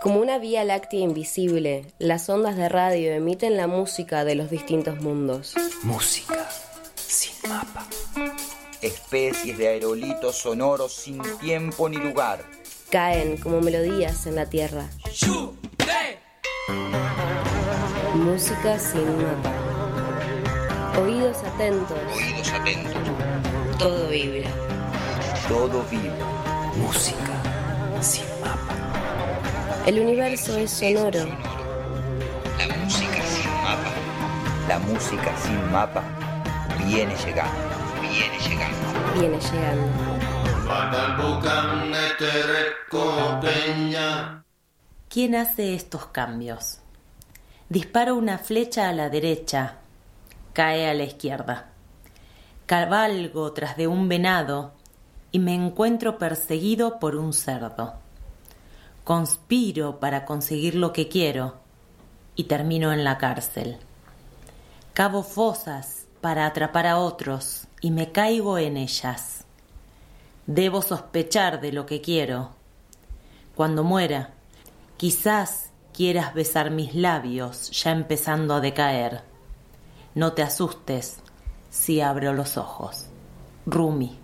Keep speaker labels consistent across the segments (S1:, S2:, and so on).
S1: Como una vía láctea invisible, las ondas de radio emiten la música de los distintos mundos.
S2: Música sin mapa. Especies de aerolitos sonoros sin tiempo ni lugar.
S1: Caen como melodías en la tierra. Música sin mapa. Oídos atentos.
S2: Oídos atentos.
S1: Todo vibra.
S2: Todo vibra. Música sin mapa.
S1: El universo es sonoro.
S2: La música sin mapa. La música sin mapa viene llegando. Viene llegando.
S1: Viene llegando.
S3: ¿Quién hace estos cambios? Disparo una flecha a la derecha, cae a la izquierda. Cabalgo tras de un venado y me encuentro perseguido por un cerdo. Conspiro para conseguir lo que quiero y termino en la cárcel. Cavo fosas para atrapar a otros y me caigo en ellas. Debo sospechar de lo que quiero. Cuando muera, quizás quieras besar mis labios ya empezando a decaer. No te asustes si abro los ojos. Rumi.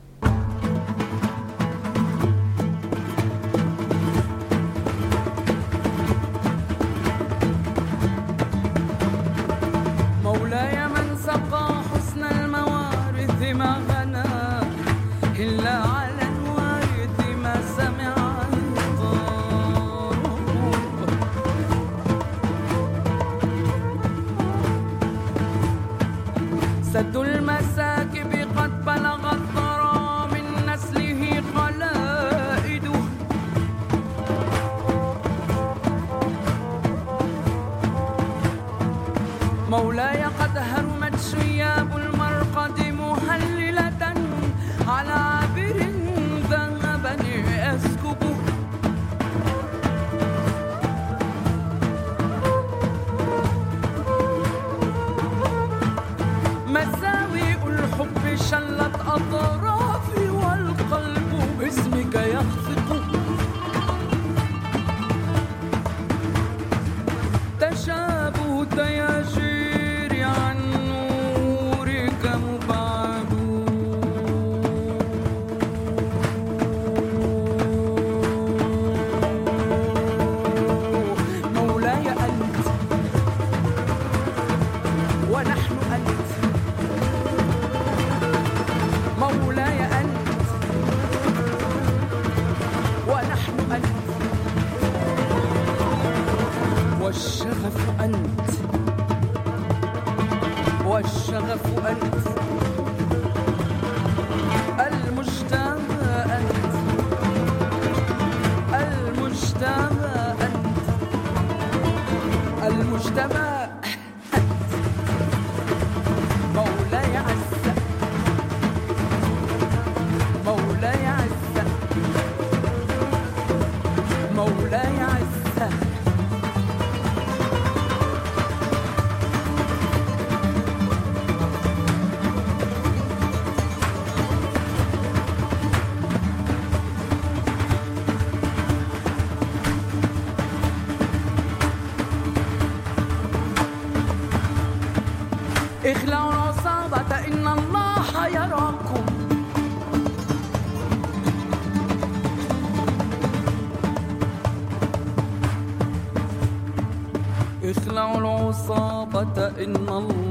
S4: إن الله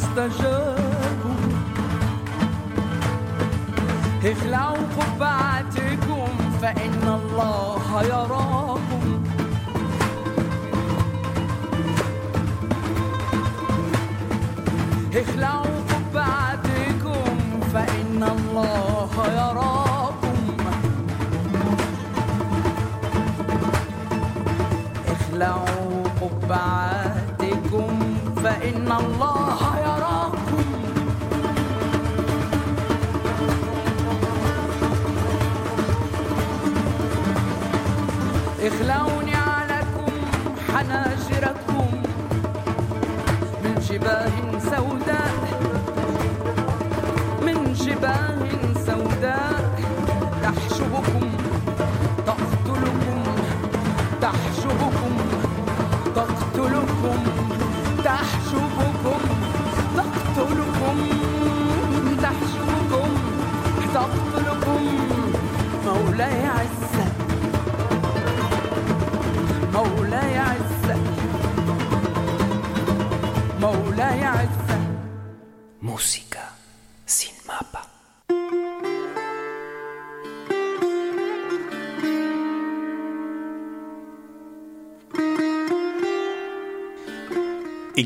S4: تستجاب اخلعوا قبعتكم فإن الله يراكم. اخلعوا قبعتكم فإن الله يراكم. اخلعوا قبعتكم فإن الله يراكم. اخلعوا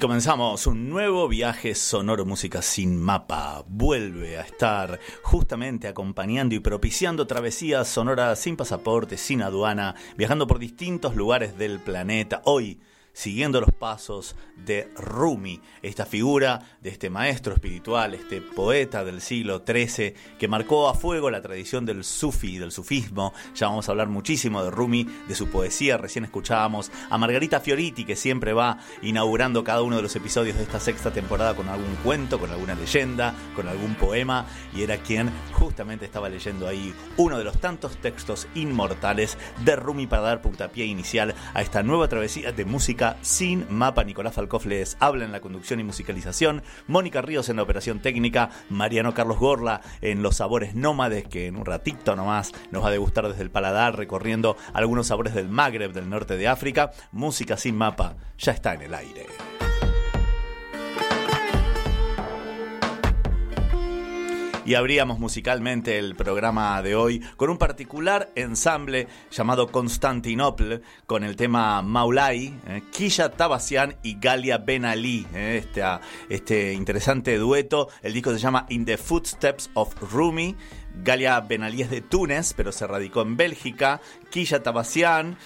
S5: comenzamos un nuevo viaje sonoro música sin mapa. Vuelve a estar justamente acompañando y propiciando travesías sonoras sin pasaporte, sin aduana, viajando por distintos lugares del planeta. Hoy siguiendo los pasos de Rumi, esta figura de este maestro espiritual, este poeta del siglo XIII que marcó a fuego la tradición del sufi, del sufismo. Ya vamos a hablar muchísimo de Rumi, de su poesía. Recién escuchábamos a Margarita Fioriti que siempre va inaugurando cada uno de los episodios de esta sexta temporada con algún cuento, con alguna leyenda, con algún poema y era quien justamente estaba leyendo ahí uno de los tantos textos inmortales de Rumi para dar puntapié inicial a esta nueva travesía de música sin mapa. Nicolás Falcoff les habla en la conducción y musicalización, Mónica Ríos en la operación técnica, Mariano Carlos Gorla en los sabores nómades, que en un ratito nomás nos va a degustar desde el paladar, recorriendo algunos sabores del Magreb, del norte de África. Música sin mapa ya está en el aire. Y abríamos musicalmente el programa de hoy con un particular ensamble llamado Constantinople con el tema Maulai, eh, Kisha Tabasian y Galia Ben Ali, eh, este, este interesante dueto. El disco se llama In the Footsteps of Rumi. Galia Ben Ali es de Túnez, pero se radicó en Bélgica. Kisha Tabasian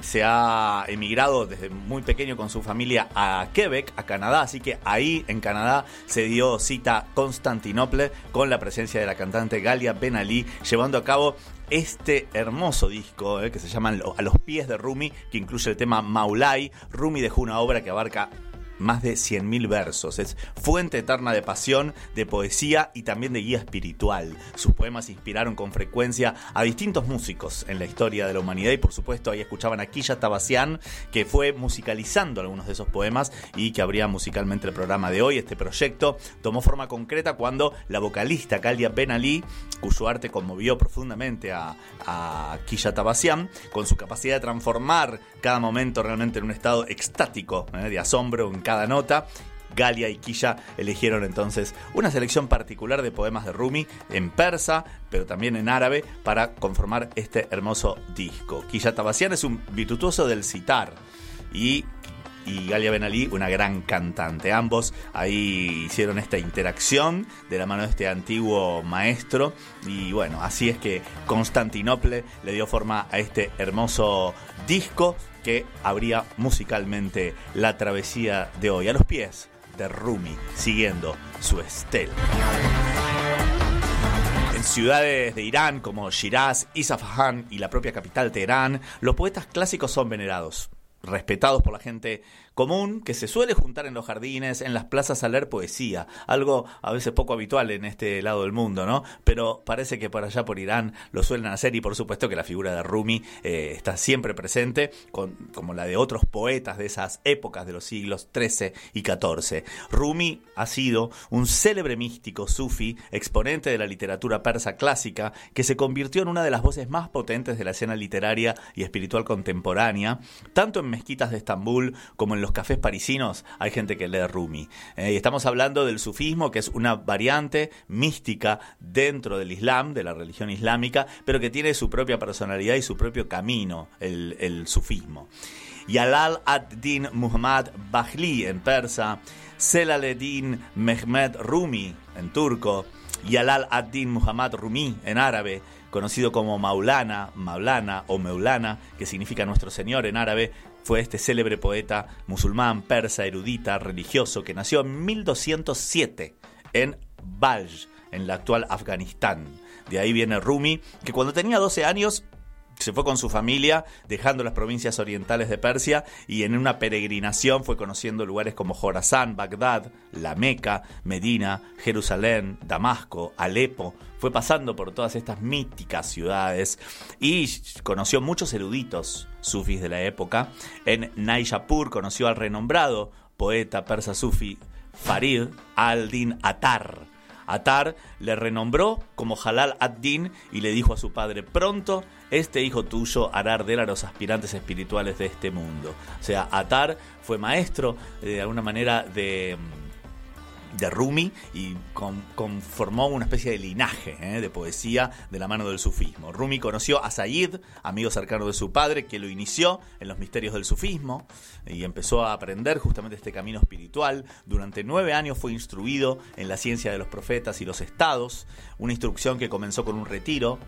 S5: se ha emigrado desde muy pequeño con su familia a Quebec, a Canadá, así que ahí en Canadá se dio cita Constantinople con la presencia de la cantante Galia Ben Ali llevando a cabo este hermoso disco eh, que se llama A los pies de Rumi, que incluye el tema Maulai. Rumi dejó una obra que abarca más de 100.000 versos. Es fuente eterna de pasión, de poesía y también de guía espiritual. Sus poemas inspiraron con frecuencia a distintos músicos en la historia de la humanidad y por supuesto ahí escuchaban a Quilla Tabasian que fue musicalizando algunos de esos poemas y que abría musicalmente el programa de hoy. Este proyecto tomó forma concreta cuando la vocalista Kalia Ben Ali, cuyo arte conmovió profundamente a, a Tabasian, con su capacidad de transformar cada momento realmente en un estado extático, ¿eh? de asombro en cada nota. Galia y Quilla eligieron entonces una selección particular de poemas de Rumi en persa, pero también en árabe, para conformar este hermoso disco. Quilla Tabasian es un virtuoso del citar y y Galia Ben Ali, una gran cantante. Ambos ahí hicieron esta interacción de la mano de este antiguo maestro. Y bueno, así es que Constantinople le dio forma a este hermoso disco que abría musicalmente la travesía de hoy. A los pies de Rumi, siguiendo su estela. En ciudades de Irán como Shiraz, Isfahan y la propia capital Teherán, los poetas clásicos son venerados respetados por la gente común que se suele juntar en los jardines, en las plazas a leer poesía, algo a veces poco habitual en este lado del mundo, ¿no? Pero parece que por allá por Irán lo suelen hacer y por supuesto que la figura de Rumi eh, está siempre presente, con, como la de otros poetas de esas épocas de los siglos XIII y XIV. Rumi ha sido un célebre místico sufi, exponente de la literatura persa clásica, que se convirtió en una de las voces más potentes de la escena literaria y espiritual contemporánea, tanto en mezquitas de Estambul como en los cafés parisinos hay gente que lee Rumi. Eh, y estamos hablando del sufismo, que es una variante mística dentro del Islam, de la religión islámica, pero que tiene su propia personalidad y su propio camino, el, el sufismo. Yalal ad-Din Muhammad Bahli en persa, Selaleddin Mehmed Rumi en turco, Yalal ad-Din Muhammad Rumi en árabe, conocido como Maulana, Maulana o Meulana, que significa nuestro Señor en árabe, fue este célebre poeta musulmán, persa, erudita, religioso, que nació en 1207 en Balj, en la actual Afganistán. De ahí viene Rumi, que cuando tenía 12 años se fue con su familia, dejando las provincias orientales de Persia y en una peregrinación fue conociendo lugares como Jorazán, Bagdad, La Meca, Medina, Jerusalén, Damasco, Alepo. Fue pasando por todas estas míticas ciudades y conoció muchos eruditos sufis de la época. En Naishapur conoció al renombrado poeta persa sufi Farid al-Din Atar Atar le renombró como Halal ad-Din y le dijo a su padre, pronto este hijo tuyo hará arder a los aspirantes espirituales de este mundo. O sea, Atar fue maestro eh, de alguna manera de de Rumi y conformó una especie de linaje ¿eh? de poesía de la mano del sufismo. Rumi conoció a Said, amigo cercano de su padre, que lo inició en los misterios del sufismo y empezó a aprender justamente este camino espiritual. Durante nueve años fue instruido en la ciencia de los profetas y los estados, una instrucción que comenzó con un retiro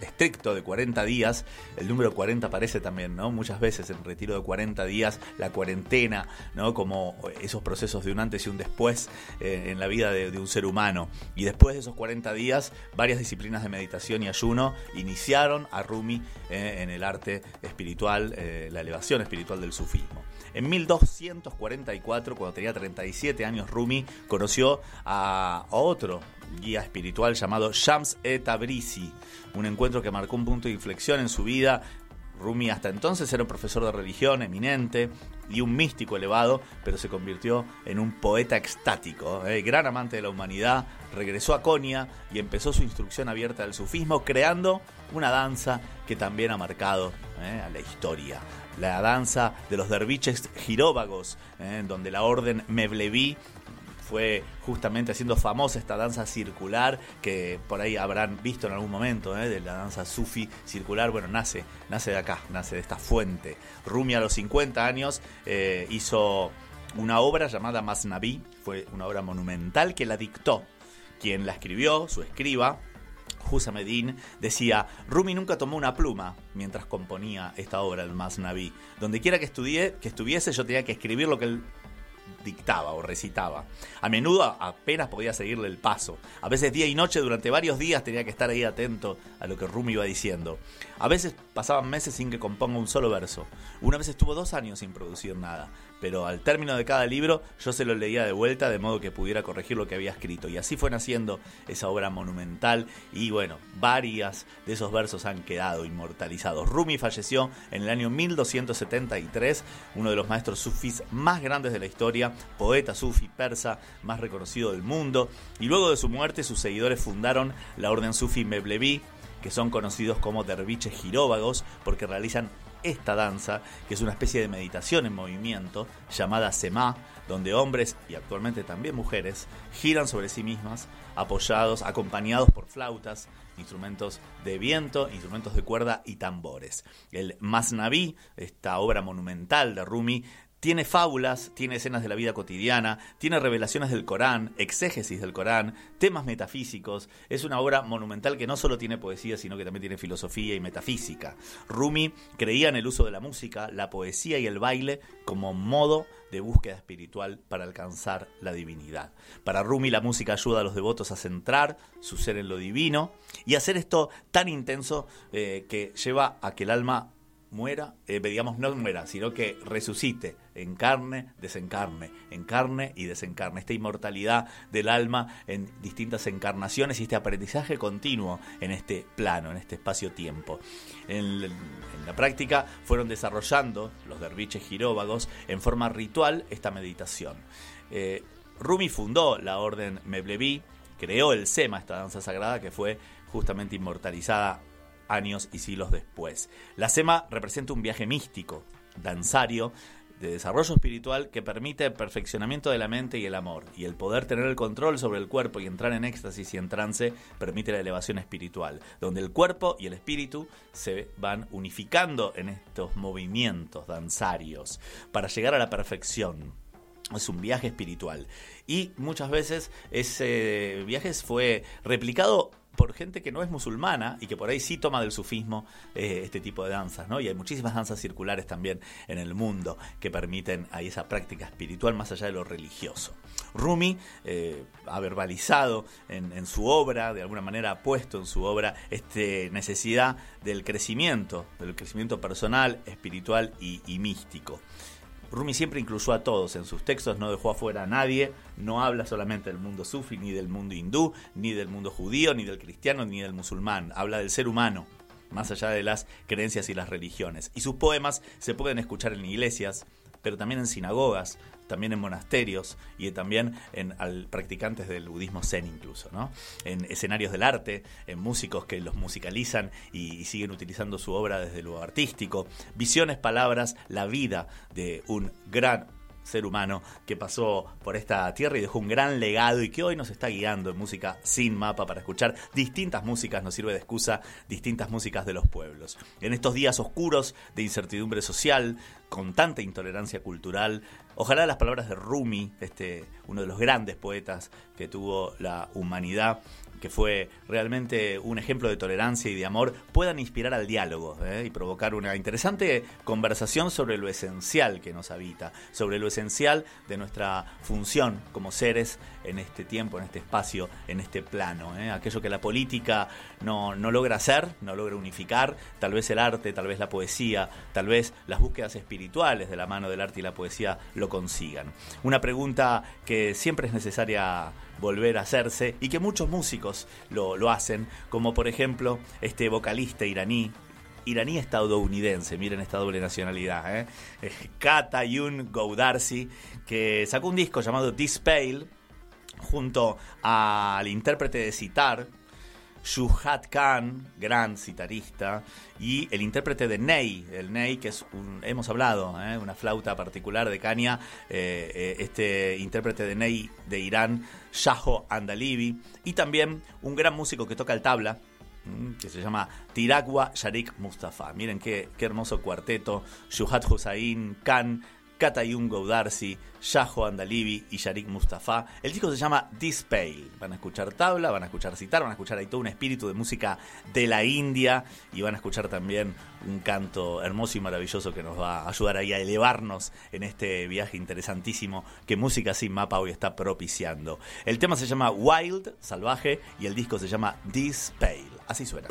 S5: estricto de 40 días, el número 40 aparece también, ¿no? Muchas veces en retiro de 40 días, la cuarentena, ¿no? Como esos procesos de un antes y un después eh, en la vida de, un ser humano. Y después de esos 40 días, varias disciplinas de meditación y ayuno iniciaron a Rumi eh, en el arte espiritual, eh, la elevación espiritual del sufismo. En 1244, cuando tenía 37 años, Rumi conoció a otro guía espiritual llamado Shams e Tabrizi, un encuentro que marcó un punto de inflexión en su vida. Rumi hasta entonces era un profesor de religión eminente y un místico elevado, pero se convirtió en un poeta extático, ¿eh? gran amante de la humanidad, regresó a Konya y empezó su instrucción abierta del sufismo, creando una danza que también ha marcado ¿eh? a la historia. La danza de los derviches giróvagos, ¿eh? donde la orden Mevlevi fue justamente haciendo famosa esta danza circular que por ahí habrán visto en algún momento, ¿eh? de la danza sufi circular. Bueno, nace, nace de acá, nace de esta fuente. Rumi a los 50 años eh, hizo una obra llamada Masnavi, fue una obra monumental que la dictó. Quien la escribió, su escriba, Husamedin, decía, Rumi nunca tomó una pluma mientras componía esta obra, el Masnavi. Donde quiera que, que estuviese yo tenía que escribir lo que él dictaba o recitaba. A menudo apenas podía seguirle el paso. A veces día y noche durante varios días tenía que estar ahí atento a lo que Rumi iba diciendo. A veces pasaban meses sin que componga un solo verso. Una vez estuvo dos años sin producir nada pero al término de cada libro yo se lo leía de vuelta de modo que pudiera corregir lo que había escrito. Y así fue naciendo esa obra monumental y bueno, varias de esos versos han quedado inmortalizados. Rumi falleció en el año 1273, uno de los maestros sufis más grandes de la historia, poeta sufi persa más reconocido del mundo, y luego de su muerte sus seguidores fundaron la orden sufi Mevlevi, que son conocidos como derviches giróvagos porque realizan esta danza, que es una especie de meditación en movimiento llamada Sema, donde hombres y actualmente también mujeres giran sobre sí mismas, apoyados, acompañados por flautas, instrumentos de viento, instrumentos de cuerda y tambores. El Masnavi, esta obra monumental de Rumi, tiene fábulas, tiene escenas de la vida cotidiana, tiene revelaciones del Corán, exégesis del Corán, temas metafísicos. Es una obra monumental que no solo tiene poesía, sino que también tiene filosofía y metafísica. Rumi creía en el uso de la música, la poesía y el baile como modo de búsqueda espiritual para alcanzar la divinidad. Para Rumi la música ayuda a los devotos a centrar su ser en lo divino y hacer esto tan intenso eh, que lleva a que el alma muera, eh, digamos, no muera, sino que resucite, encarne, desencarne, encarne y desencarne. Esta inmortalidad del alma en distintas encarnaciones y este aprendizaje continuo en este plano, en este espacio-tiempo. En, la práctica fueron desarrollando los derviches giróvagos en forma ritual esta meditación. Eh, Rumi fundó la orden Mevlevi, creó el Sema, esta danza sagrada que fue justamente inmortalizada años y siglos después. La SEMA representa un viaje místico, danzario, de desarrollo espiritual que permite el perfeccionamiento de la mente y el amor. Y el poder tener el control sobre el cuerpo y entrar en éxtasis y en trance permite la elevación espiritual, donde el cuerpo y el espíritu se van unificando en estos movimientos danzarios para llegar a la perfección. Es un viaje espiritual. Y muchas veces ese viaje fue replicado por gente que no es musulmana y que por ahí sí toma del sufismo eh, este tipo de danzas, ¿no? Y hay muchísimas danzas circulares también en el mundo que permiten ahí esa práctica espiritual más allá de lo religioso. Rumi eh, ha verbalizado en, su obra, de alguna manera ha puesto en su obra esta necesidad del crecimiento, del crecimiento personal, espiritual y místico. Rumi siempre incluyó a todos en sus textos, no dejó afuera a nadie, no habla solamente del mundo sufi, ni del mundo hindú, ni del mundo judío, ni del cristiano, ni del musulmán, habla del ser humano, más allá de las creencias y las religiones. Y sus poemas se pueden escuchar en iglesias, pero también en sinagogas, también en monasterios y también en practicantes del budismo zen incluso, ¿no? En escenarios del arte, en músicos que los musicalizan y, siguen utilizando su obra desde lo artístico. Visiones, palabras, la vida de un gran ser humano que pasó por esta tierra y dejó un gran legado y que hoy nos está guiando en música sin mapa para escuchar distintas músicas, nos sirve de excusa distintas músicas de los pueblos. En estos días oscuros de incertidumbre social, con tanta intolerancia cultural, ojalá las palabras de Rumi, este, uno de los grandes poetas que tuvo la humanidad, que fue realmente un ejemplo de tolerancia y de amor, puedan inspirar al diálogo ¿eh? y provocar una interesante conversación sobre lo esencial que nos habita, sobre lo esencial de nuestra función como seres en este tiempo, en este espacio, en este plano. ¿eh? Aquello que la política no, no logra hacer, no logra unificar, tal vez el arte, tal vez la poesía, tal vez las búsquedas espirituales de la mano del arte y la poesía lo consigan. Una pregunta que siempre es necesaria volver a hacerse y que muchos músicos lo, lo hacen, como por ejemplo este vocalista iraní, iraní estadounidense, miren esta doble nacionalidad, ¿eh? Kata Yun Goudarsi, que sacó un disco llamado This Pale junto al intérprete de Citar, Shuhat Khan, gran citarista, y el intérprete de Ney, el Ney que es un, hemos hablado, ¿eh? una flauta particular de Kania, eh, eh, este intérprete de Ney de Irán, Shaho Andalibi, y también un gran músico que toca el tabla, que se llama Tiragwa Sharik Mustafa. Miren qué, qué hermoso cuarteto, Shuhat Hussain, Khan, Katayun Goudarsi, Shaho Andalibi y Sharik Mustafa. El disco se llama Pale. Van a escuchar tabla, van a escuchar citar, van a escuchar ahí todo un espíritu de música de la India y van a escuchar también un canto hermoso y maravilloso que nos va a ayudar ahí a elevarnos en este viaje interesantísimo que Música Sin Mapa hoy está propiciando. El tema se llama Wild, salvaje, y el disco se llama Pale. Así suena.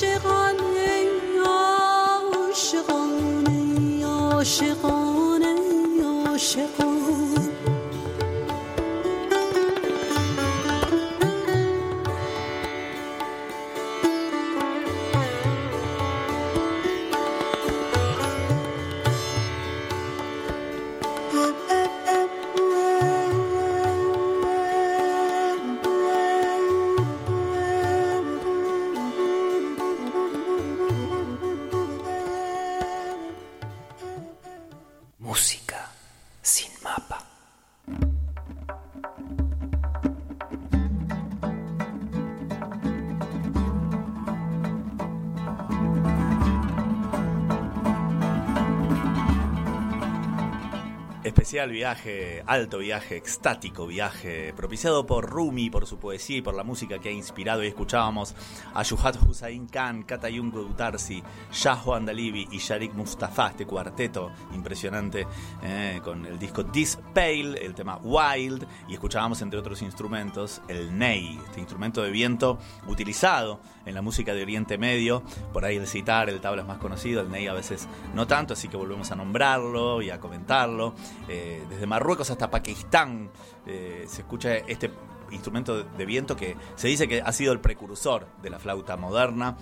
S6: عاشقان ای عاشقان ای عاشقان.
S5: Especial viaje, alto viaje, extático viaje, propiciado por Rumi, por su poesía y por la música que ha inspirado. Y escuchábamos a Yuhat Hussain Khan, Katayungo Utarsi, Shahwa Andalibi y Sharik Mustafa, este cuarteto impresionante eh, con el disco This Pale, el tema Wild. Y escuchábamos, entre otros instrumentos, el Ney, este instrumento de viento utilizado en la música de Oriente Medio. Por ahí el citar, el tabla es más conocido, el Ney a veces no tanto, así que volvemos a nombrarlo y a comentarlo. Eh, desde Marruecos hasta Pakistán eh, se escucha este instrumento de viento que se dice que ha sido el precursor de la flauta moderna.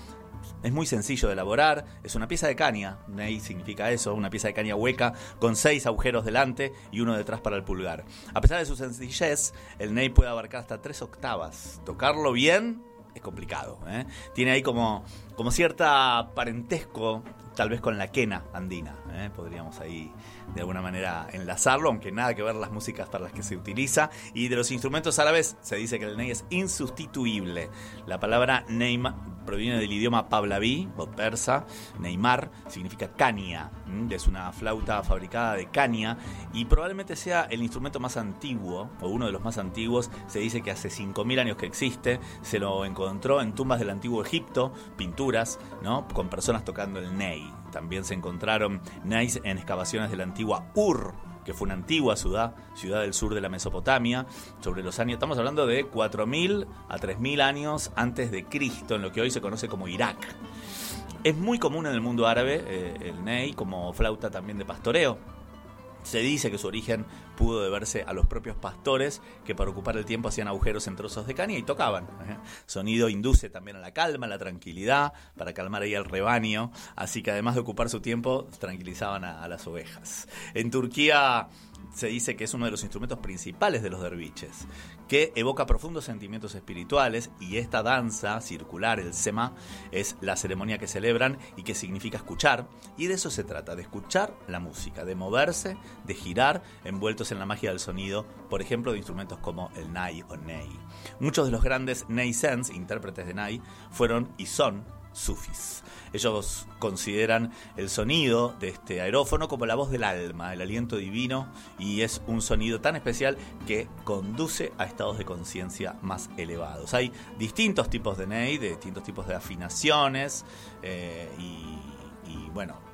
S5: Es muy sencillo de elaborar, es una pieza de caña, ney significa eso, una pieza de caña hueca con seis agujeros delante y uno detrás para el pulgar. A pesar de su sencillez, el ney puede abarcar hasta tres octavas. Tocarlo bien es complicado. ¿eh? Tiene ahí como, como cierta parentesco, tal vez con la quena andina. ¿eh? Podríamos ahí de alguna manera enlazarlo, aunque nada que ver las músicas para las que se utiliza. Y de los instrumentos árabes se dice que el ney es insustituible. La palabra neima proviene del idioma pahlaví o persa. Neymar significa. ¿m? Es una flauta fabricada de caña y probablemente sea el instrumento más antiguo o uno de los más antiguos. Se dice que hace 5.000 años que existe. Se lo encontró en tumbas del antiguo Egipto, pinturas, ¿no? Con personas tocando el ney. También se encontraron neys en excavaciones de la antigua Ur, que fue una antigua ciudad, ciudad del sur de la Mesopotamia, sobre los años, estamos hablando de 4.000 a 3.000 años antes de Cristo, en lo que hoy se conoce como Irak. Es muy común en el mundo árabe eh, el ney como flauta también de pastoreo. Se dice que su origen pudo deberse a los propios pastores que para ocupar el tiempo hacían agujeros en trozos de caña y tocaban. ¿eh? Sonido induce también a la calma, a la tranquilidad, para calmar ahí al rebaño. Así que además de ocupar su tiempo, tranquilizaban a, a las ovejas. En Turquía se dice que es uno de los instrumentos principales de los derviches, que evoca profundos sentimientos espirituales y esta danza circular, el sema, es la ceremonia que celebran y que significa escuchar. Y de eso se trata, de escuchar la música, de moverse, de girar, envueltos en la magia del sonido, por ejemplo, de instrumentos como el nai o ney. Muchos de los grandes neisens, intérpretes de nai, fueron y son sufis. Ellos consideran el sonido de este aerófono como la voz del alma, el aliento divino, y es un sonido tan especial que conduce a estados de conciencia más elevados. Hay distintos tipos de ney, de distintos tipos de afinaciones, eh, y, y, bueno,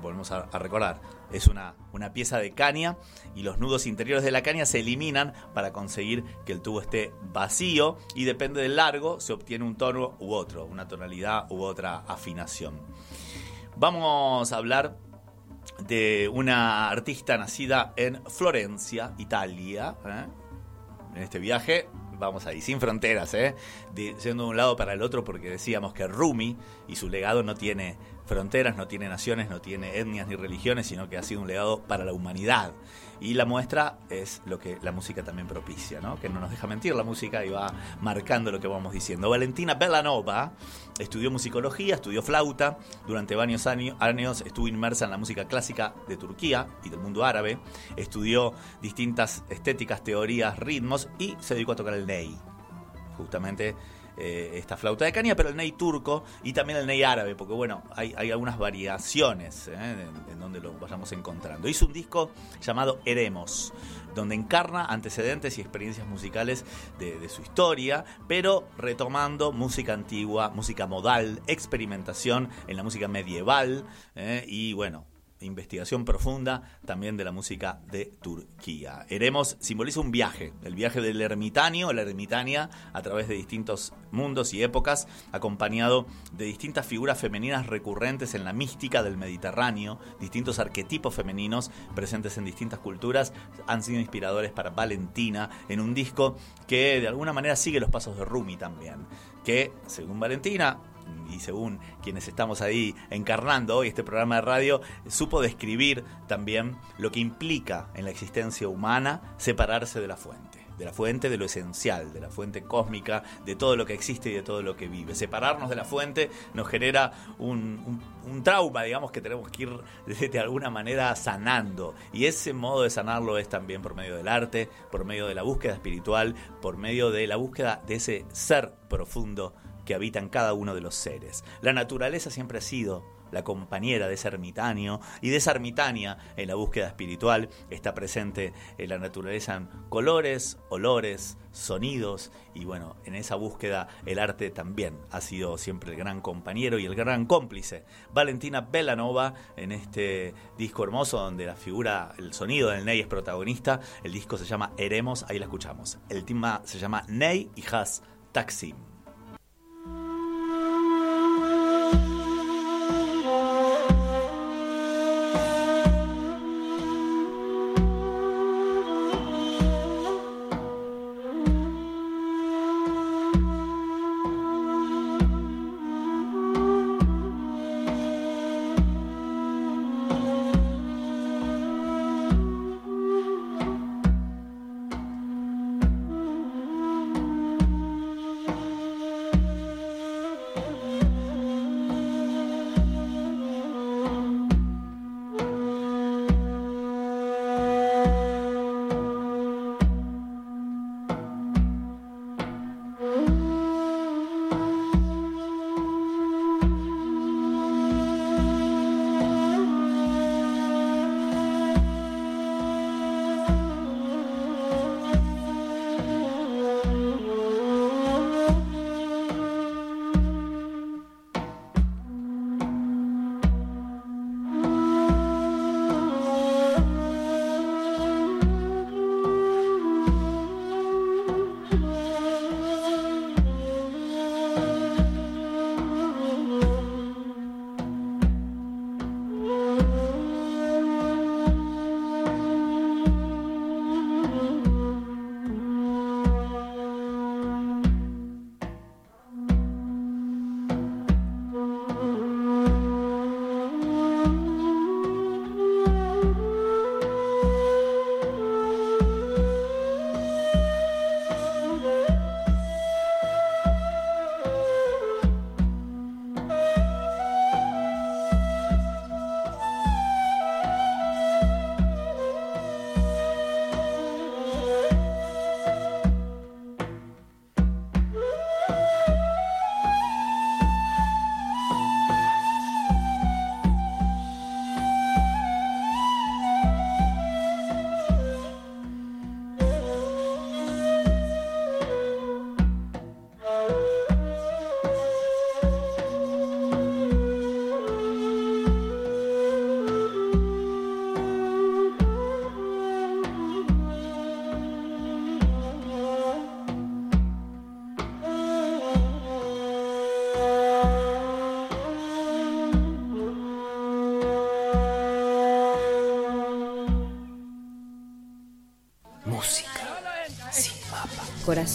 S5: volvemos a, a recordar, es una, una, pieza de caña y los nudos interiores de la caña se eliminan para conseguir que el tubo esté vacío y depende del largo se obtiene un tono u otro, una tonalidad u otra afinación. Vamos a hablar de una artista nacida en Florencia, Italia. ¿eh? En este viaje vamos ahí, sin fronteras, ¿eh? de, yendo de un lado para el otro porque decíamos que Rumi y su legado no tiene fronteras, no tiene naciones, no tiene etnias ni religiones, sino que ha sido un legado para la humanidad. Y la muestra es lo que la música también propicia, ¿no? que no nos deja mentir la música y va marcando lo que vamos diciendo. Valentina Belanova estudió musicología, estudió flauta, durante varios años estuvo inmersa en la música clásica de Turquía y del mundo árabe, estudió distintas estéticas, teorías, ritmos y se dedicó a tocar el ney. Justamente eh, esta flauta de caña, pero el ney turco y también el ney árabe, porque bueno, hay, algunas variaciones ¿eh? en, donde lo vayamos encontrando. Hizo un disco llamado Eremos, donde encarna antecedentes y experiencias musicales de, de su historia, pero retomando música antigua, música modal, experimentación en la música medieval ¿eh? y bueno, investigación profunda también de la música de Turquía. Eremos simboliza un viaje, el viaje del ermitaño, la ermitaña, a través de distintos mundos y épocas, acompañado de distintas figuras femeninas recurrentes en la mística del Mediterráneo, distintos arquetipos femeninos presentes en distintas culturas, han sido inspiradores para Valentina en un disco que de alguna manera sigue los pasos de Rumi también, que según Valentina y según quienes estamos ahí encarnando hoy este programa de radio, supo describir también lo que implica en la existencia humana separarse de la fuente de la fuente, de lo esencial, de la fuente cósmica, de todo lo que existe y de todo lo que vive. Separarnos de la fuente nos genera un, trauma, digamos, que tenemos que ir de, alguna manera sanando. Y ese modo de sanarlo es también por medio del arte, por medio de la búsqueda espiritual, por medio de la búsqueda de ese ser profundo que habita en cada uno de los seres. La naturaleza siempre ha sido la compañera de ese y de esa en la búsqueda espiritual está presente en la naturaleza en colores, olores, sonidos y bueno, en esa búsqueda el arte también ha sido siempre el gran compañero y el gran cómplice. Valentina Belanova en este disco hermoso donde la figura, el sonido del Ney es protagonista, el disco se llama Eremos, ahí la escuchamos. El tema se llama Ney y Has Taksim.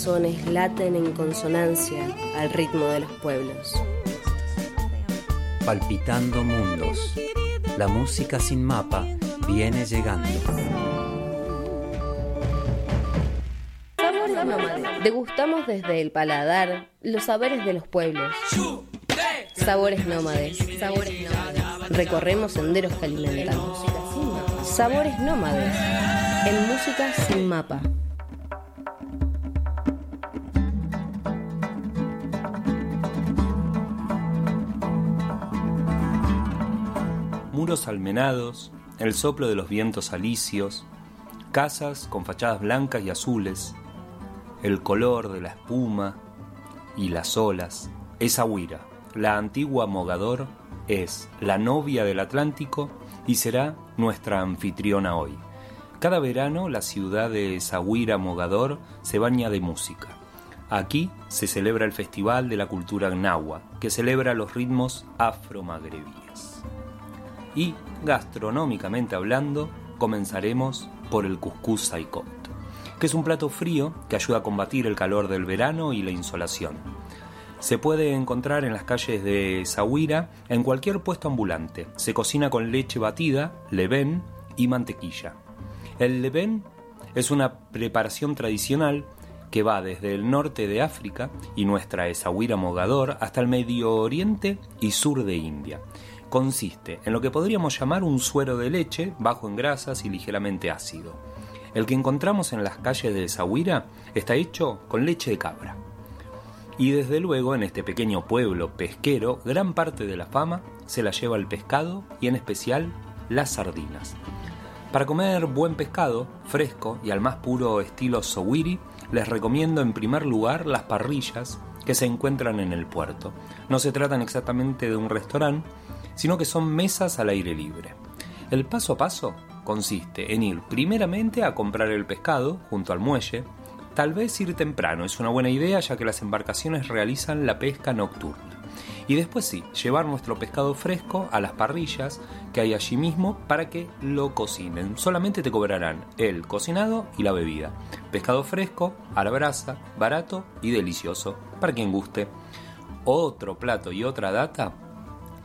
S1: Corazones laten en consonancia al ritmo de los pueblos.
S7: Palpitando mundos. La música sin mapa viene llegando.
S1: Sabores nómades. Degustamos desde el paladar los saberes de los pueblos. Sabores nómades. Sabores nómades. Recorremos senderos que alimentan. Sabores nómades. En música sin mapa.
S8: Almenados, el soplo de los vientos alicios, casas con fachadas blancas y azules, el color de la espuma y las olas. Esa huira, la antigua Mogador, es la novia del Atlántico y será nuestra anfitriona hoy. Cada verano la ciudad de Zahuira Mogador se baña de música. Aquí se celebra el Festival de la Cultura Gnawa, que celebra los ritmos afro-magrebíes. Y, gastronómicamente hablando, comenzaremos por el cuscús saicot, que es un plato frío que ayuda a combatir el calor del verano y la insolación. Se puede encontrar en las calles de Zahuira en cualquier puesto ambulante. Se cocina con leche batida, levén y mantequilla. El levén es una preparación tradicional que va desde el norte de África y nuestra Esahuira Mogador hasta el Medio Oriente y sur de India. Consiste en lo que podríamos llamar un suero de leche bajo en grasas y ligeramente ácido. El que encontramos en las calles de Esahuira está hecho con leche de cabra. Y desde luego en este pequeño pueblo pesquero gran parte de la fama se la lleva el pescado y en especial las sardinas. Para comer buen pescado, fresco y al más puro estilo Sowiri, les recomiendo en primer lugar las parrillas que se encuentran en el puerto. No se tratan exactamente de un restaurante, sino que son mesas al aire libre. El paso a paso consiste en ir primeramente a comprar el pescado junto al muelle, tal vez ir temprano, es una buena idea ya que las embarcaciones realizan la pesca nocturna. Y después sí, llevar nuestro pescado fresco a las parrillas que hay allí mismo para que lo cocinen. Solamente te cobrarán el cocinado y la bebida. Pescado fresco, a la brasa, barato y delicioso, para quien guste. Otro plato y otra data,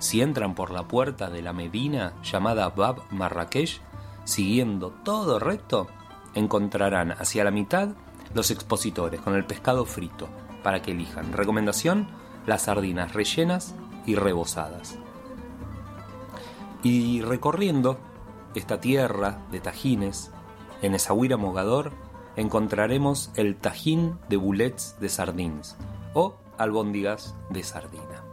S8: si entran por la puerta de la Medina llamada Bab Marrakech, siguiendo todo recto, encontrarán hacia la mitad los expositores con el pescado frito, para que elijan. Recomendación, las sardinas rellenas y rebozadas. Y recorriendo esta tierra de tajines, en Esahuira Mogador encontraremos el tajín de boulets de sardines o albóndigas de sardina.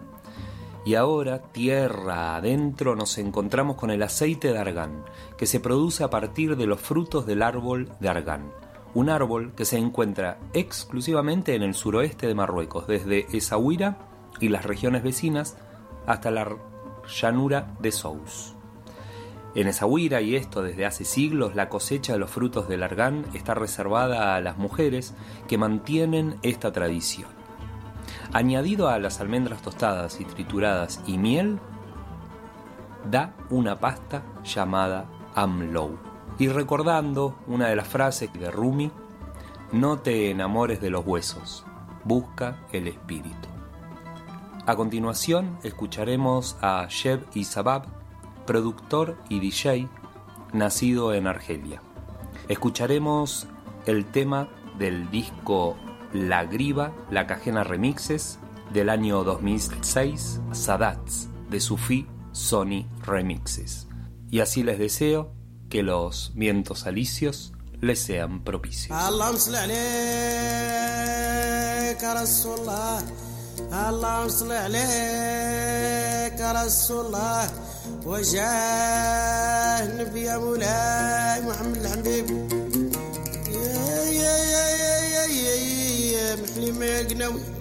S8: Y ahora, tierra adentro, nos encontramos con el aceite de argán, que se produce a partir de los frutos del árbol de argán. Un árbol que se encuentra exclusivamente en el suroeste de Marruecos, desde Essaouira y las regiones vecinas hasta la llanura de Sous. En Essaouira, y esto desde hace siglos, la cosecha de los frutos del argán está reservada a las mujeres que mantienen esta tradición. Añadido a las almendras tostadas y trituradas y miel, da una pasta llamada amlou. Y recordando una de las frases de Rumi, no te enamores de los huesos, busca el espíritu. A continuación escucharemos a Sheb Isabab, productor y DJ, nacido en Argelia. Escucharemos el tema del disco La Griva, La Cajena Remixes del año 2006, Sadats, de Sufi Sony Remixes. Y así les deseo que los vientos alicios les sean propicios.
S9: اللهم صل عليك يا رسول الله اللهم صل عليك يا رسول الله وجاه النبي يا مولاي محمد الحبيب me feel me again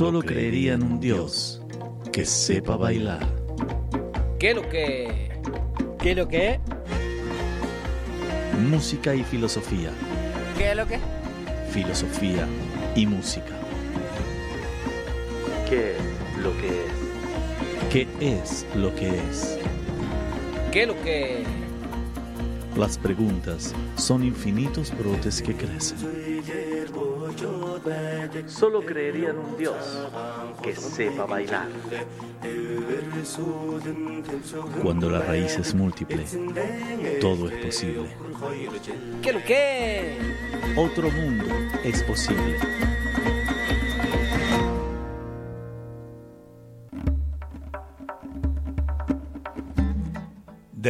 S5: Solo creería en un Dios que sepa bailar.
S10: ¿Qué lo que? ¿Qué lo que?
S5: Música y filosofía.
S10: ¿Qué lo que?
S5: Filosofía y música. ¿Qué es lo que es? ¿Qué es lo que es?
S10: ¿Qué lo que?
S5: Las preguntas son infinitos brotes que crecen. Solo creería en un Dios que sepa bailar. Cuando la raíz es múltiple, todo es posible.
S10: ¿Qué lo que?
S5: Otro mundo es posible.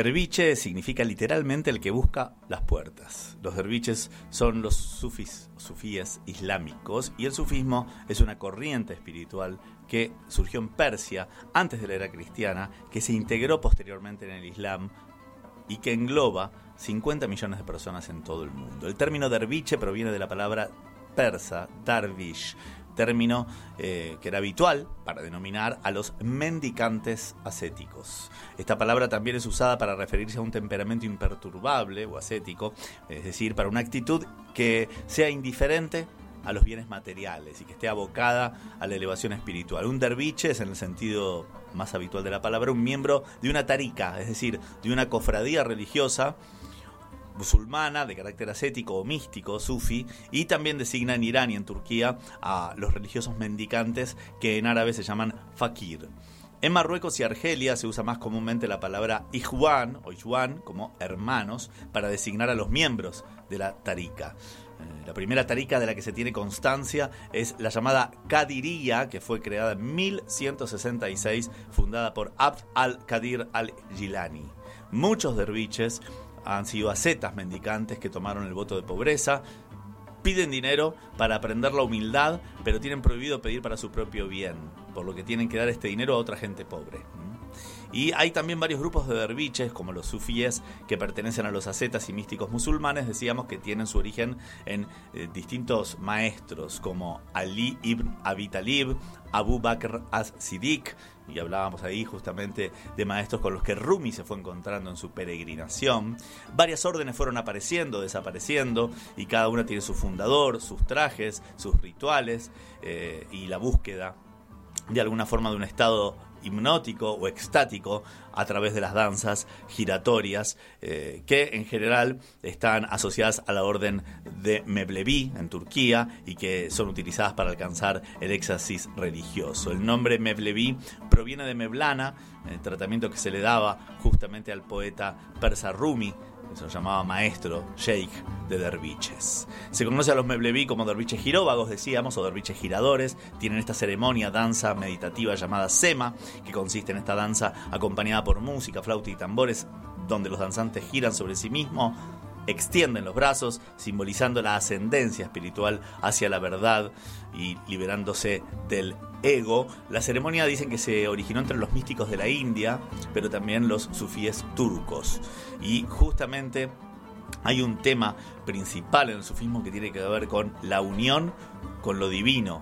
S5: Derviche significa literalmente el que busca las puertas. Los derviches son los sufis, sufíes islámicos, y el sufismo es una corriente espiritual que surgió en Persia antes de la era cristiana, que se integró posteriormente en el Islam y que engloba 50 millones de personas en todo el mundo. El término derviche proviene de la palabra persa, darvish, término eh, que era habitual para denominar a los mendicantes ascéticos. Esta palabra también es usada para referirse a un temperamento imperturbable o ascético, es decir, para una actitud que sea indiferente a los bienes materiales y que esté abocada a la elevación espiritual. Un derviche es en el sentido más habitual de la palabra un miembro de una tarica, es decir, de una cofradía religiosa musulmana de carácter ascético o místico, sufi, y también designa en Irán y en Turquía a los religiosos mendicantes que en árabe se llaman fakir. En Marruecos y Argelia se usa más comúnmente la palabra ijuan o ijuan como hermanos para designar a los miembros de la tarika. Eh, La primera tarika de la que se tiene constancia es la llamada Qadiría, que fue creada en 1166, fundada por Abd al-Qadir al-Gilani. Muchos derviches han sido ascetas mendicantes que tomaron el voto de pobreza, piden dinero para aprender la humildad, pero tienen prohibido pedir para su propio bien, por lo que tienen que dar este dinero a otra gente pobre. Y hay también varios grupos de derviches, como los sufíes, que pertenecen a los ascetas y místicos musulmanes, decíamos que tienen su origen en eh, distintos maestros, como Ali ibn Abi Talib, Abu Bakr as-Siddiq, y hablábamos ahí justamente de maestros con los que Rumi se fue encontrando en su peregrinación. Varias órdenes fueron apareciendo, desapareciendo, y cada una tiene su fundador, sus trajes, sus rituales eh, y la búsqueda de alguna forma de un estado hipnótico o extático a través de las danzas giratorias eh, que en general están asociadas a la orden de Mevlevi en Turquía y que son utilizadas para alcanzar el éxtasis religioso. El nombre Mevlevi proviene de Mevlana, el tratamiento que se le daba justamente al poeta persa Rumi, se lo llamaba maestro, sheikh de derviches. Se conoce a los Mevlevi como derviches giróvagos, decíamos, o derviches giradores. Tienen esta ceremonia, danza meditativa llamada Sema, que consiste en esta danza acompañada por música, flauta y tambores, donde los danzantes giran sobre sí mismos, extienden los brazos, simbolizando la ascendencia espiritual hacia la verdad y liberándose del ego. La ceremonia dicen que se originó entre los místicos de la India, pero también los sufíes turcos. Y justamente hay un tema principal en el sufismo que tiene que ver con la unión con lo divino,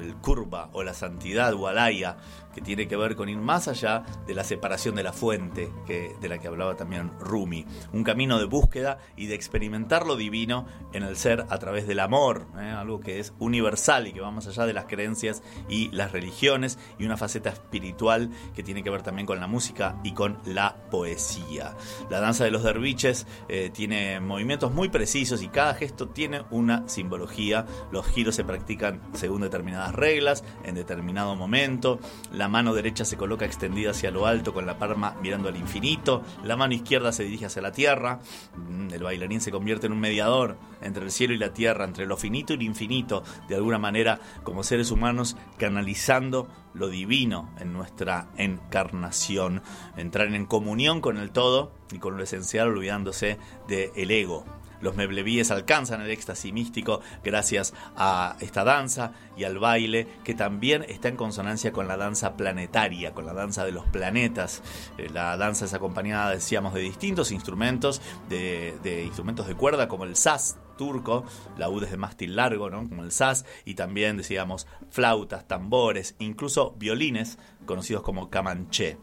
S5: el kurba o la santidad o alaya, que tiene que ver con ir más allá de la separación de la fuente, que, de la que hablaba también Rumi. Un camino de búsqueda y de experimentar lo divino en el ser a través del amor, ¿eh? algo que es universal y que va más allá de las creencias y las religiones, y una faceta espiritual que tiene que ver también con la música y con la poesía. La danza de los derviches eh, tiene movimientos muy precisos y cada gesto tiene una simbología. Los giros se practican según determinadas reglas, en determinado momento. La mano derecha se coloca extendida hacia lo alto con la palma mirando al infinito. La mano izquierda se dirige hacia la tierra. Mm, El bailarín se convierte en un mediador entre el cielo y la tierra, entre lo finito y lo infinito, de alguna manera como seres humanos canalizando lo divino en nuestra encarnación. Entrar en comunión con el todo y con lo esencial olvidándose del ego. Los meblevíes alcanzan el éxtasis místico gracias a esta danza y al baile que también está en consonancia con la danza planetaria, con la danza de los planetas. Eh, La danza es acompañada, decíamos, de distintos instrumentos, de, instrumentos de cuerda como el sas, turco, laúdes de mástil largo, ¿no? como el saz, y también decíamos flautas, tambores, incluso violines, conocidos como camanché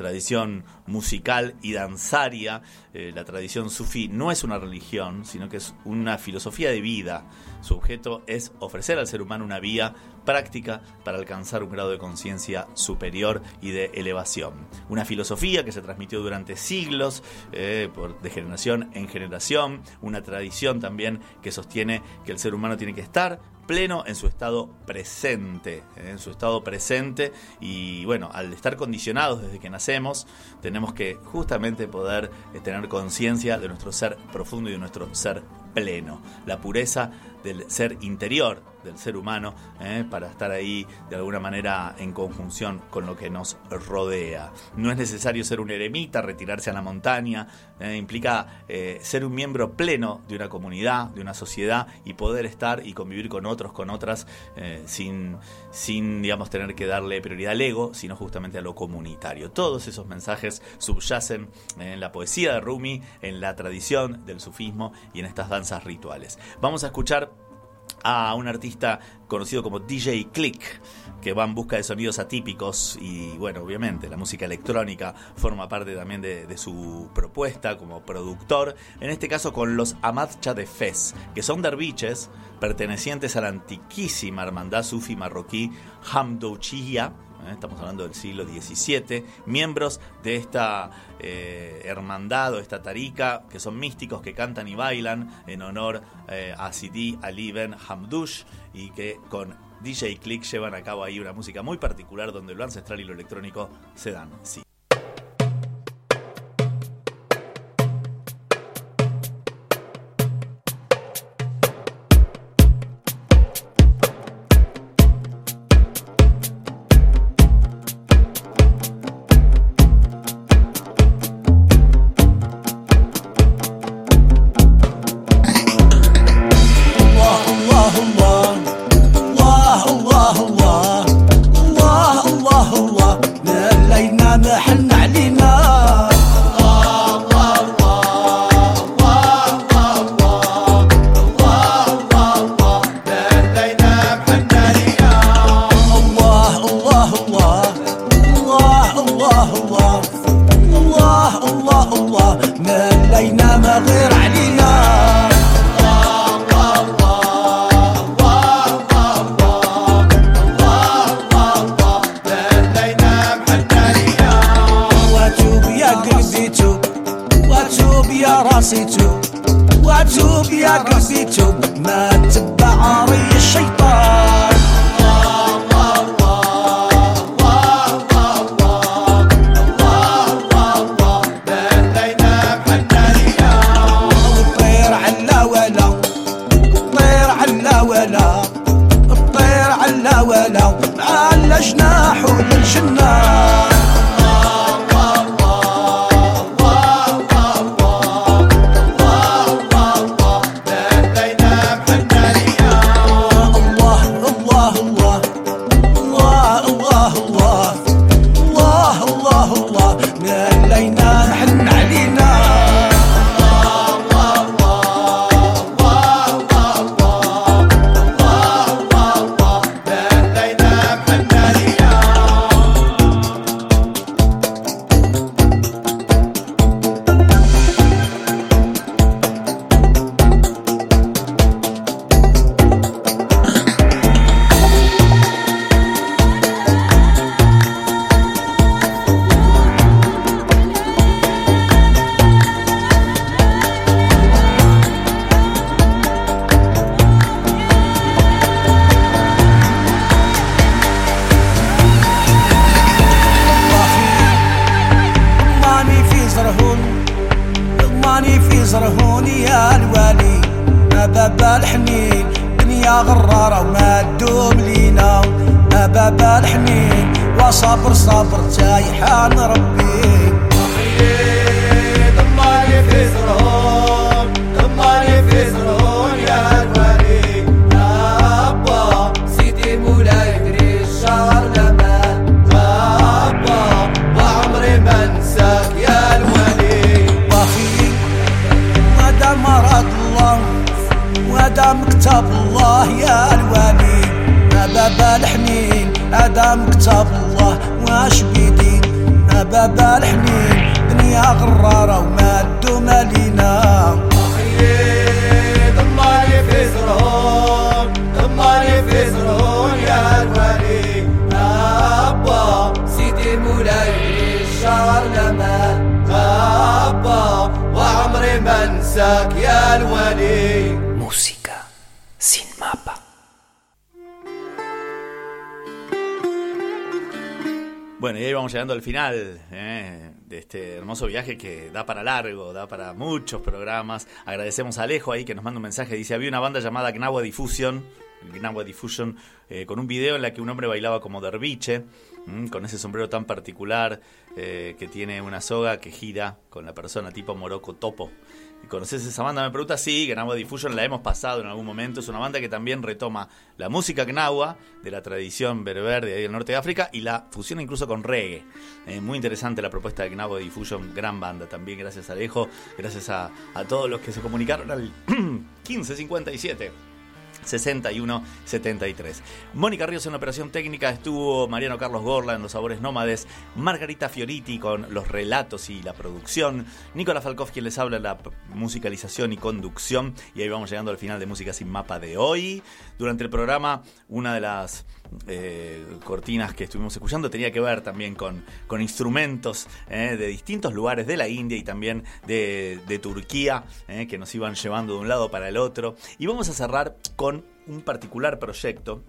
S5: tradición musical y danzaria. Eh, la tradición sufí no es una religión, sino que es una filosofía de vida. Su objeto es ofrecer al ser humano una vía práctica para alcanzar un grado de conciencia superior y de elevación. Una filosofía que se transmitió durante siglos, eh, por, de generación en generación, una tradición también que sostiene que el ser humano tiene que estar pleno en su estado presente, eh, en su estado presente. Y bueno, al estar condicionados desde que nacemos, tenemos que justamente poder eh, tener conciencia de nuestro ser profundo y de nuestro ser pleno, la pureza del ser interior del ser humano ¿eh? para estar ahí de alguna manera en conjunción con lo que nos rodea. No es necesario ser un eremita, retirarse a la montaña, ¿eh? implica eh, ser un miembro pleno de una comunidad, de una sociedad y poder estar y convivir con otros, con otras, sin, sin, digamos, tener que darle prioridad al ego, sino justamente a lo comunitario. Todos esos mensajes subyacen en la poesía de Rumi, en la tradición del sufismo y en estas danzas rituales. Vamos a escuchar a un artista conocido como DJ Click, que va en busca de sonidos atípicos y bueno, obviamente la música electrónica forma parte también de, su propuesta como productor, en este caso con los Amadcha de Fez, que son derviches pertenecientes a la antiquísima hermandad sufi marroquí Hamdouchia. Estamos hablando del siglo XVII, miembros de esta eh, hermandad o esta tarica, que son místicos que cantan y bailan en honor eh, a Sidi Ali Ben Hamdush y que con DJ Click llevan a cabo ahí una música muy particular donde lo ancestral y lo electrónico se dan. Sí. Al final eh, de este hermoso viaje que da para largo, da para muchos programas. Agradecemos a Alejo ahí que nos manda un mensaje. Dice, había una banda llamada Gnawa Diffusion, Gnawa Diffusion, eh, con un video en la que un hombre bailaba como derviche, con ese sombrero tan particular eh, que tiene una soga que gira con la persona tipo Morocco Topo. ¿Conoces esa banda? Me pregunta, sí, Gnawa Diffusion la hemos pasado en algún momento. Es una banda que también retoma la música Gnawa de la tradición berber de ahí del norte de África y la fusiona incluso con reggae. Eh, muy interesante la propuesta de Gnawa Diffusion, gran banda también. Gracias a Alejo, gracias a todos los que se comunicaron al 1557. 61-73. Mónica Ríos en operación técnica estuvo Mariano Carlos Gorla en Los Sabores Nómades, Margarita Fioriti con los relatos y la producción, Nicolás Falkov quien les habla la musicalización y conducción y ahí vamos llegando al final de Música sin Mapa de hoy. Durante el programa, una de las eh, cortinas que estuvimos escuchando tenía que ver también con, instrumentos eh, de distintos lugares de la India y también de, Turquía eh, que nos iban llevando de un lado para el otro. Y vamos a cerrar con un particular proyecto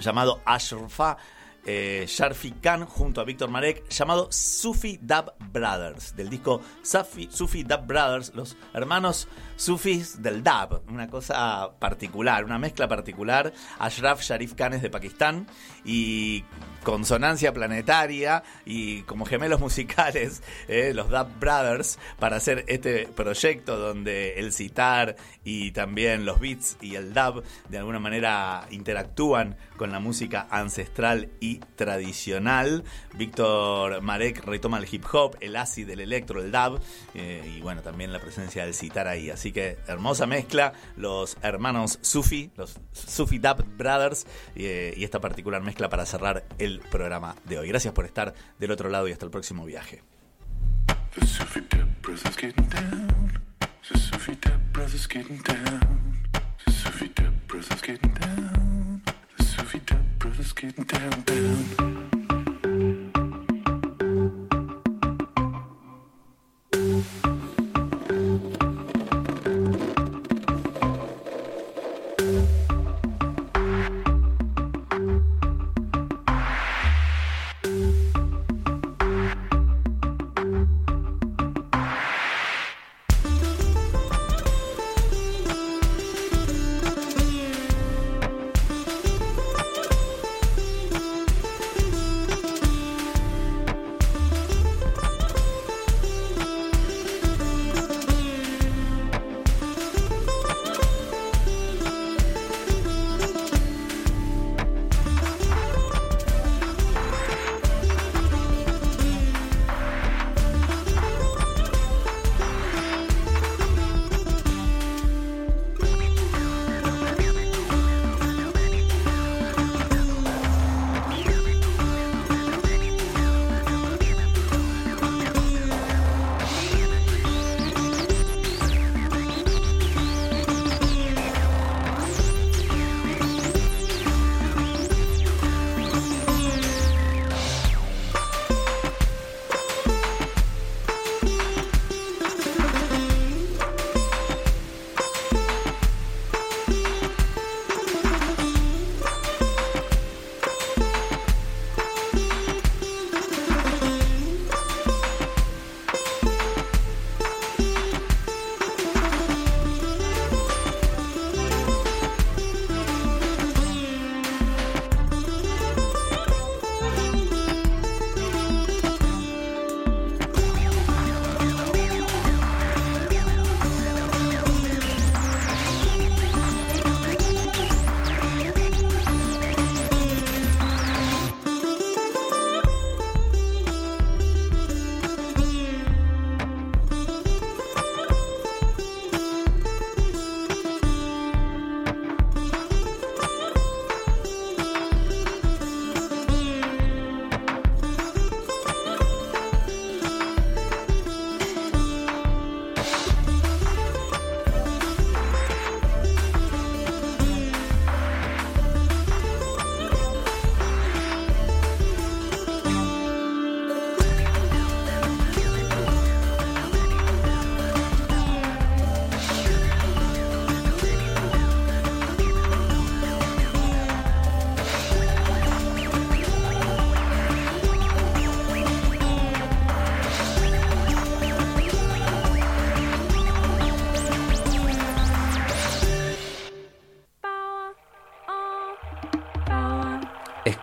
S5: llamado Ashrfa eh, Sharfi Khan junto a Víctor Marek llamado Sufi Dub Brothers del disco Sufi, Sufi Dub Brothers los hermanos Sufis del Dub una cosa particular una mezcla particular Ashraf Sharif Khan es de Pakistán y consonancia planetaria y como gemelos musicales eh, los Dub Brothers para hacer este proyecto donde el sitar y también los beats y el dub de alguna manera interactúan con la música ancestral y tradicional. Víctor Marek retoma el hip hop, el acid, el electro, el dub eh, y bueno, también la presencia del sitar ahí. Así que hermosa mezcla, los hermanos Sufi, los Sufi Dub Brothers eh, y esta particular mezcla para cerrar el programa de hoy. Gracias por estar del otro lado y hasta el próximo viaje.
S11: The Brothers getting down, down.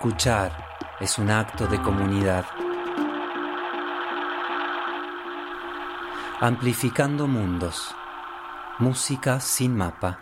S7: Escuchar es un acto de comunidad. Amplificando mundos. Música sin mapa.